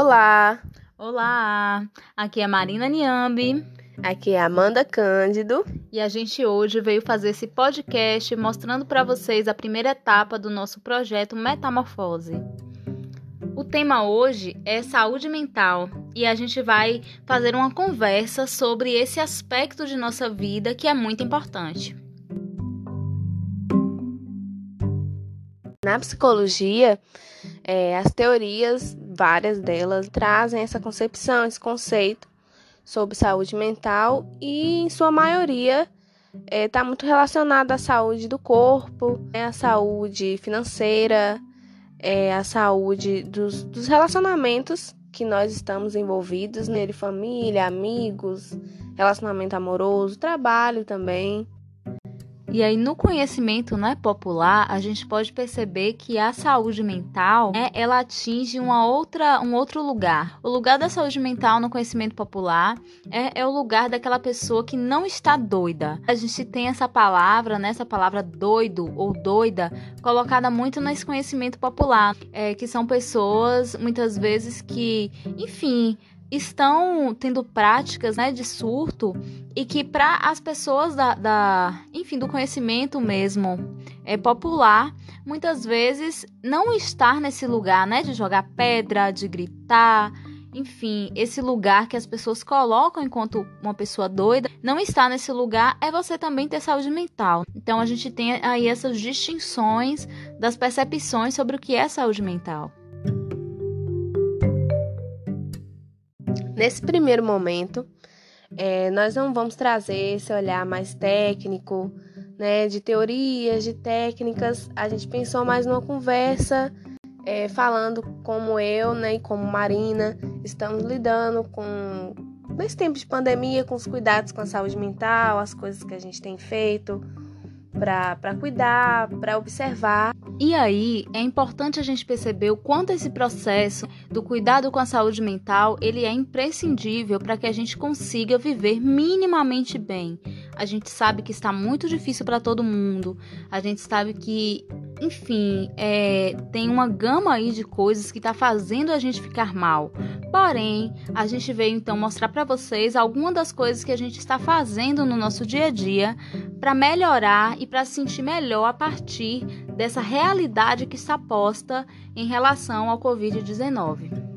Olá, Olá, aqui é Marina Niambi aqui é Amanda Cândido. e a gente hoje veio fazer esse podcast mostrando para vocês a primeira etapa do nosso projeto Metamorfose. O tema hoje é saúde mental e a gente vai fazer uma conversa sobre esse aspecto de nossa vida que é muito importante. Na psicologia, é, as teorias, várias delas, trazem essa concepção, esse conceito sobre saúde mental e, em sua maioria, está muito relacionado à saúde do corpo, né, à saúde financeira, é, à saúde dos, dos relacionamentos que nós estamos envolvidos nele, família, amigos, relacionamento amoroso, trabalho também. E aí, no conhecimento né, popular, a gente pode perceber que a saúde mental, né, ela atinge uma outra, um outro lugar. O lugar da saúde mental no conhecimento popular é, é o lugar daquela pessoa que não está doida. A gente tem essa palavra, né, essa palavra doido ou doida, colocada muito nesse conhecimento popular, é, que são pessoas, muitas vezes, que, enfim, estão tendo práticas né, de surto e que para as pessoas da, da, enfim, do conhecimento mesmo é popular, muitas vezes não estar nesse lugar, né, de jogar pedra, de gritar, enfim, esse lugar que as pessoas colocam enquanto uma pessoa doida, não estar nesse lugar é você também ter saúde mental. Então a gente tem aí essas distinções das percepções sobre o que é saúde mental. Nesse primeiro momento, é, nós não vamos trazer esse olhar mais técnico, né, de teorias, de técnicas. A gente pensou mais numa conversa, é, falando como eu, né, e como Marina estamos lidando com nesse tempo de pandemia, com os cuidados com a saúde mental, as coisas que a gente tem feito para cuidar, para observar. E aí, é importante a gente perceber o quanto esse processo do cuidado com a saúde mental, ele é imprescindível para que a gente consiga viver minimamente bem. A gente sabe que está muito difícil para todo mundo. A gente sabe que, enfim, é, tem uma gama aí de coisas que está fazendo a gente ficar mal. Porém, a gente veio então mostrar para vocês algumas das coisas que a gente está fazendo no nosso dia a dia para melhorar e para se sentir melhor a partir dessa realidade que está posta em relação ao Covid-19.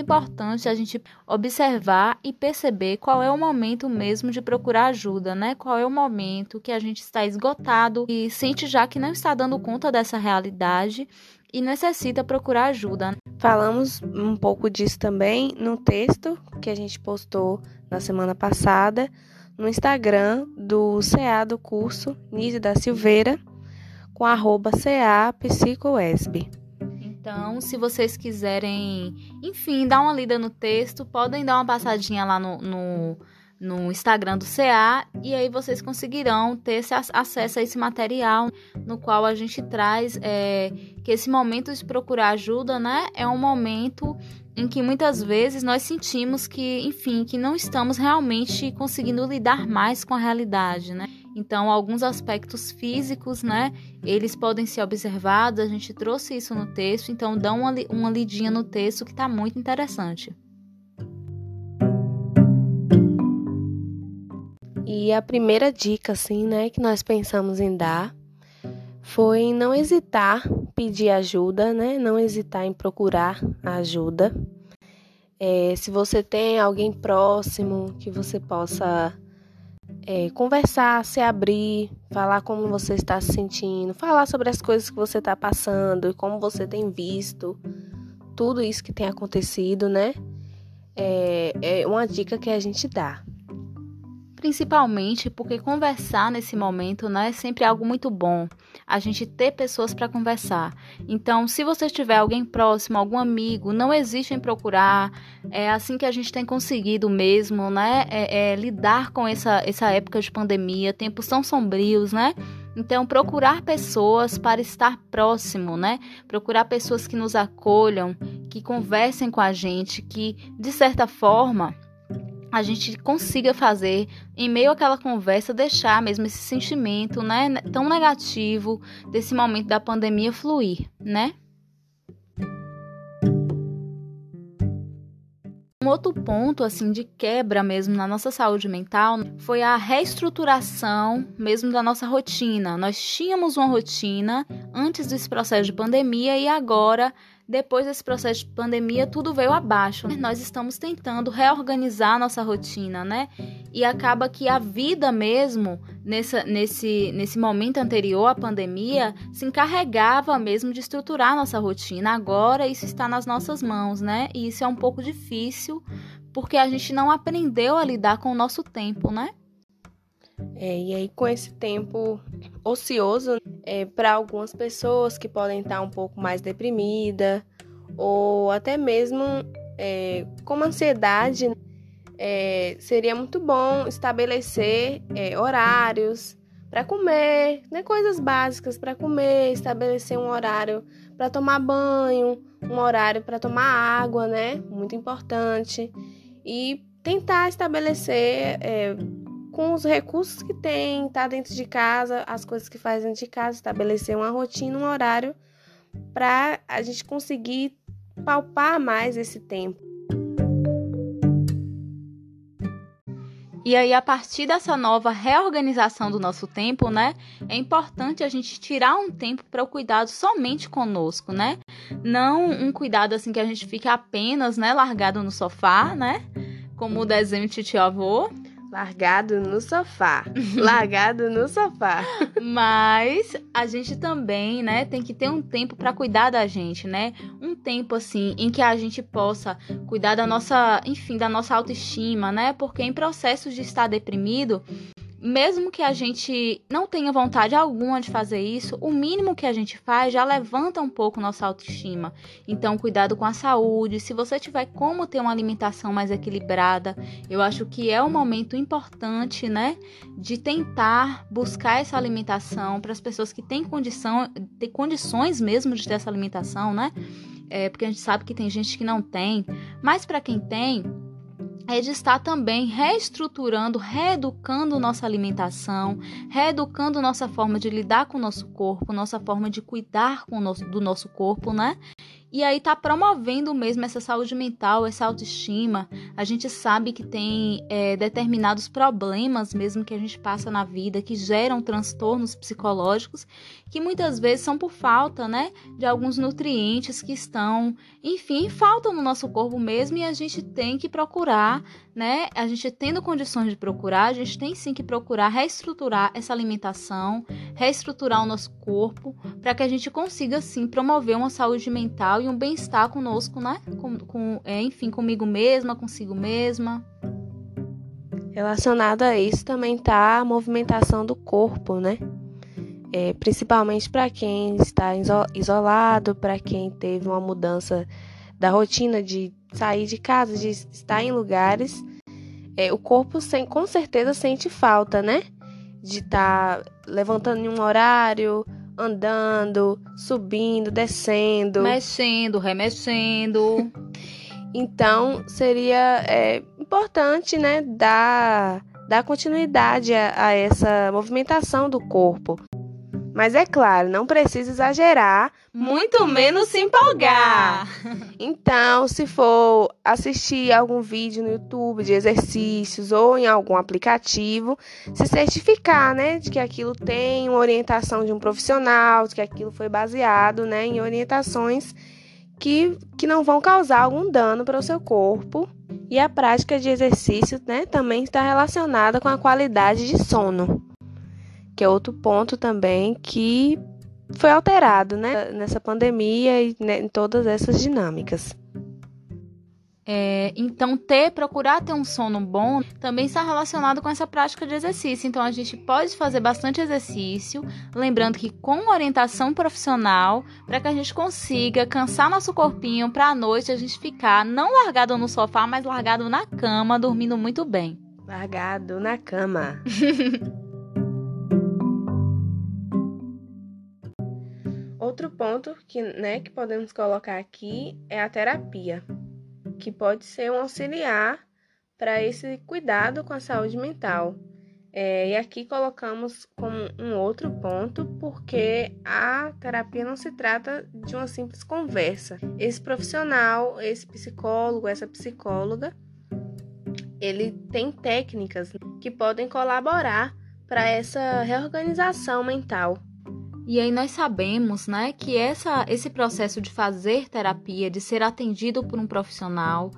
Muito importante a gente observar e perceber qual é o momento mesmo de procurar ajuda, né? Qual é o momento que a gente está esgotado e sente já que não está dando conta dessa realidade e necessita procurar ajuda. Falamos um pouco disso também no texto que a gente postou na semana passada no Instagram do CA do curso Nise da Silveira com arroba CA PsicoESB. Então, se vocês quiserem, enfim, dar uma lida no texto, podem dar uma passadinha lá no, no, no Instagram do CA e aí vocês conseguirão ter esse acesso a esse material no qual a gente traz é, que esse momento de procurar ajuda, né, é um momento em que muitas vezes nós sentimos que, enfim, que não estamos realmente conseguindo lidar mais com a realidade, né? Então, alguns aspectos físicos, né, eles podem ser observados, a gente trouxe isso no texto, então dá uma, uma lidinha no texto que está muito interessante. E a primeira dica, assim, né, que nós pensamos em dar foi não hesitar pedir ajuda, né? Não hesitar em procurar ajuda. É, se você tem alguém próximo que você possa é, conversar, se abrir, falar como você está se sentindo, falar sobre as coisas que você está passando e como você tem visto tudo isso que tem acontecido, né? É, é uma dica que a gente dá principalmente porque conversar nesse momento né, é sempre algo muito bom. A gente ter pessoas para conversar. Então, se você tiver alguém próximo, algum amigo, não existe em procurar. É assim que a gente tem conseguido mesmo, né? É, é lidar com essa, essa época de pandemia, tempos tão sombrios, né? Então, procurar pessoas para estar próximo, né? Procurar pessoas que nos acolham, que conversem com a gente, que, de certa forma, a gente consiga fazer, em meio àquela conversa, deixar mesmo esse sentimento, né, tão negativo desse momento da pandemia fluir, né? Um outro ponto assim de quebra mesmo na nossa saúde mental foi a reestruturação mesmo da nossa rotina. Nós tínhamos uma rotina antes desse processo de pandemia e agora depois desse processo de pandemia, tudo veio abaixo. Nós estamos tentando reorganizar nossa rotina, né? E acaba que a vida mesmo, nessa, nesse, nesse momento anterior à pandemia, se encarregava mesmo de estruturar nossa rotina. Agora isso está nas nossas mãos, né? E isso é um pouco difícil, porque a gente não aprendeu a lidar com o nosso tempo, né? É, e aí, com esse tempo ocioso, é, para algumas pessoas que podem estar um pouco mais deprimida ou até mesmo é, com ansiedade, é, seria muito bom estabelecer é, horários para comer, né, coisas básicas para comer, estabelecer um horário para tomar banho, um horário para tomar água, né, muito importante, e tentar estabelecer é, com os recursos que tem, tá dentro de casa, as coisas que faz dentro de casa, estabelecer uma rotina, um horário para a gente conseguir palpar mais esse tempo. E aí, a partir dessa nova reorganização do nosso tempo, né, é importante a gente tirar um tempo para o cuidado somente conosco, né? Não um cuidado assim que a gente fique apenas, né, largado no sofá, né? Como o desenho Titi Avô, Largado no sofá. Largado no sofá. Mas a gente também, né, tem que ter um tempo para cuidar da gente, né? Um tempo assim em que a gente possa cuidar da nossa, enfim, da nossa autoestima, né? Porque em processos de estar deprimido, mesmo que a gente não tenha vontade alguma de fazer isso, o mínimo que a gente faz já levanta um pouco nossa autoestima. Então, cuidado com a saúde. Se você tiver como ter uma alimentação mais equilibrada, eu acho que é um momento importante, né, de tentar buscar essa alimentação para as pessoas que têm condição, têm condições mesmo de ter essa alimentação, né? É, porque a gente sabe que tem gente que não tem, mas para quem tem, é de estar também reestruturando, reeducando nossa alimentação, reeducando nossa forma de lidar com o nosso corpo, nossa forma de cuidar com nosso, do nosso corpo, né? E aí tá promovendo mesmo essa saúde mental, essa autoestima. A gente sabe que tem é, determinados problemas mesmo que a gente passa na vida que geram transtornos psicológicos que muitas vezes são por falta, né, de alguns nutrientes que estão, enfim, faltam no nosso corpo mesmo e a gente tem que procurar, né? A gente tendo condições de procurar, a gente tem sim que procurar reestruturar essa alimentação, reestruturar o nosso corpo para que a gente consiga sim promover uma saúde mental e um bem-estar conosco, né? Com, com é, enfim, comigo mesma, consigo mesma. Relacionado a isso também tá a movimentação do corpo, né? É, principalmente para quem está isolado, para quem teve uma mudança da rotina de sair de casa, de estar em lugares, é, o corpo sem, com certeza sente falta, né? De estar tá levantando em um horário, andando, subindo, descendo, mexendo, remexendo. então seria é, importante, né, dar, dar continuidade a, a essa movimentação do corpo. Mas é claro, não precisa exagerar, muito menos se empolgar. Então, se for assistir algum vídeo no YouTube de exercícios ou em algum aplicativo, se certificar, né, de que aquilo tem uma orientação de um profissional, de que aquilo foi baseado, né, em orientações que, que não vão causar algum dano para o seu corpo. E a prática de exercício, né, também está relacionada com a qualidade de sono que é outro ponto também que foi alterado né, nessa pandemia e né, em todas essas dinâmicas. É, então, ter, procurar ter um sono bom também está relacionado com essa prática de exercício. Então, a gente pode fazer bastante exercício, lembrando que com orientação profissional, para que a gente consiga cansar nosso corpinho para a noite a gente ficar não largado no sofá, mas largado na cama, dormindo muito bem. Largado na cama. Outro ponto que, né, que podemos colocar aqui é a terapia, que pode ser um auxiliar para esse cuidado com a saúde mental. É, e aqui colocamos como um outro ponto, porque a terapia não se trata de uma simples conversa. Esse profissional, esse psicólogo, essa psicóloga, ele tem técnicas que podem colaborar para essa reorganização mental. E aí nós sabemos, né, que essa, esse processo de fazer terapia, de ser atendido por um profissional,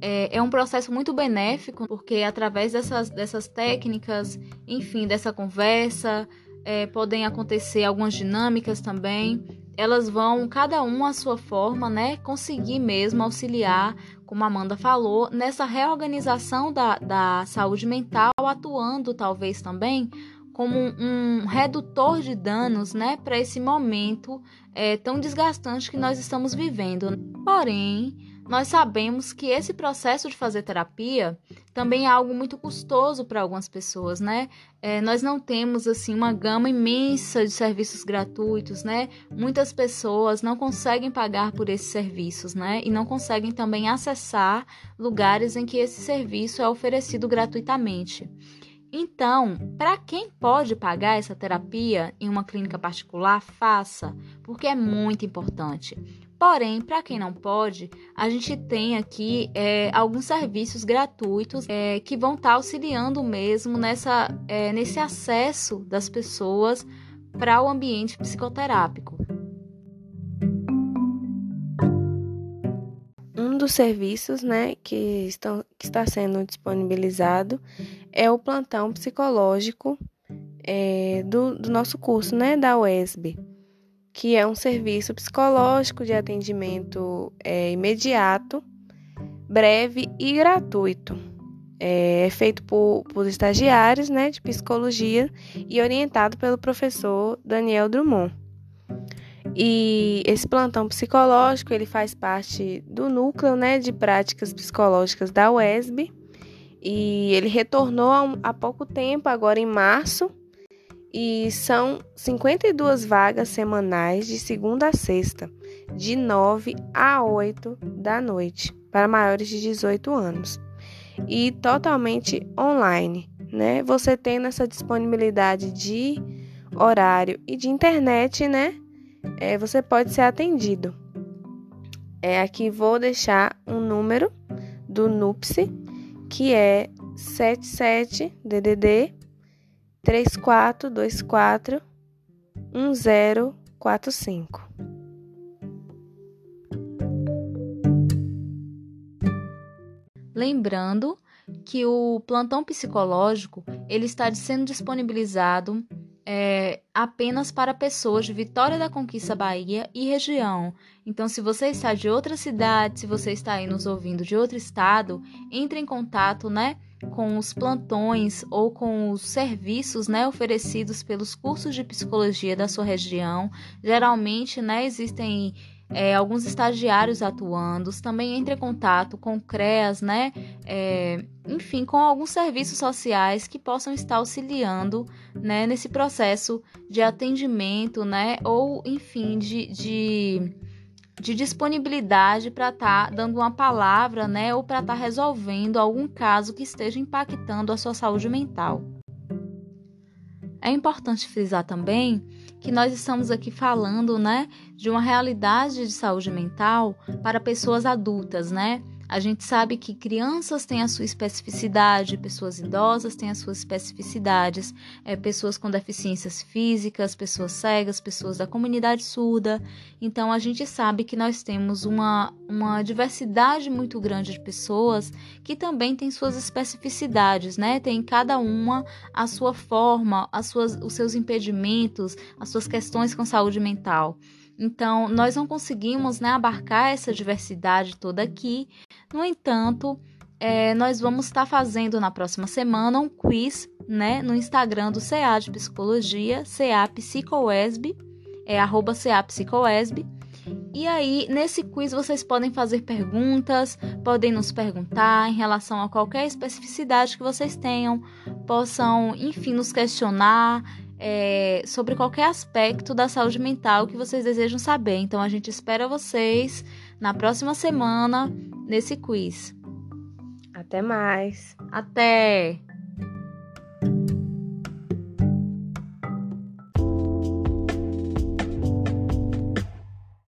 é, é um processo muito benéfico, porque através dessas, dessas técnicas, enfim, dessa conversa, é, podem acontecer algumas dinâmicas também. Elas vão, cada um à sua forma, né, conseguir mesmo auxiliar, como a Amanda falou, nessa reorganização da, da saúde mental, atuando talvez também como um redutor de danos né, para esse momento é, tão desgastante que nós estamos vivendo. Porém, nós sabemos que esse processo de fazer terapia também é algo muito custoso para algumas pessoas, né? É, nós não temos assim uma gama imensa de serviços gratuitos, né? Muitas pessoas não conseguem pagar por esses serviços, né? E não conseguem também acessar lugares em que esse serviço é oferecido gratuitamente. Então, para quem pode pagar essa terapia em uma clínica particular, faça, porque é muito importante. Porém, para quem não pode, a gente tem aqui é, alguns serviços gratuitos é, que vão estar tá auxiliando mesmo nessa, é, nesse acesso das pessoas para o ambiente psicoterápico. dos serviços né, que, estão, que está sendo disponibilizado é o plantão psicológico é, do, do nosso curso né, da UESB, que é um serviço psicológico de atendimento é, imediato, breve e gratuito. É, é feito por, por estagiários né, de psicologia e orientado pelo professor Daniel Drummond. E esse plantão psicológico, ele faz parte do núcleo, né, de práticas psicológicas da UESB. E ele retornou há, pouco tempo, agora em março, e são 52 vagas semanais de segunda a sexta, de 9 a 8 da noite, para maiores de 18 anos. E totalmente online, né? Você tendo essa disponibilidade de horário e de internet, né? é, você pode ser atendido. É, aqui vou deixar um número do NUPSE, que é 77 DDD 3424 1045. Lembrando que o plantão psicológico ele está sendo disponibilizado é, apenas para pessoas de Vitória da Conquista Bahia e região. Então, se você está de outra cidade, se você está aí nos ouvindo de outro estado, entre em contato, né? com os plantões ou com os serviços né, oferecidos pelos cursos de psicologia da sua região. Geralmente, né, existem é, alguns estagiários atuando, também entre em contato com CREAS, né? É, enfim, com alguns serviços sociais que possam estar auxiliando né, nesse processo de atendimento, né? Ou, enfim, de, de, de disponibilidade para estar tá dando uma palavra, né? Ou para estar tá resolvendo algum caso que esteja impactando a sua saúde mental. É importante frisar também que nós estamos aqui falando, né, de uma realidade de saúde mental para pessoas adultas, né? A gente sabe que crianças têm a sua especificidade, pessoas idosas têm as suas especificidades, é, pessoas com deficiências físicas, pessoas cegas, pessoas da comunidade surda. Então a gente sabe que nós temos uma, uma diversidade muito grande de pessoas que também têm suas especificidades, né? Tem cada uma a sua forma, as suas, os seus impedimentos, as suas questões com saúde mental. Então, nós não conseguimos né, abarcar essa diversidade toda aqui. No entanto, é, nós vamos estar fazendo na próxima semana um quiz né, no Instagram do CA de Psicologia, CA Psicoesb, é arroba CA Psicoesb. E aí, nesse quiz, vocês podem fazer perguntas, podem nos perguntar em relação a qualquer especificidade que vocês tenham, possam, enfim, nos questionar é, sobre qualquer aspecto da saúde mental que vocês desejam saber. Então a gente espera vocês na próxima semana nesse quiz. Até mais. Até!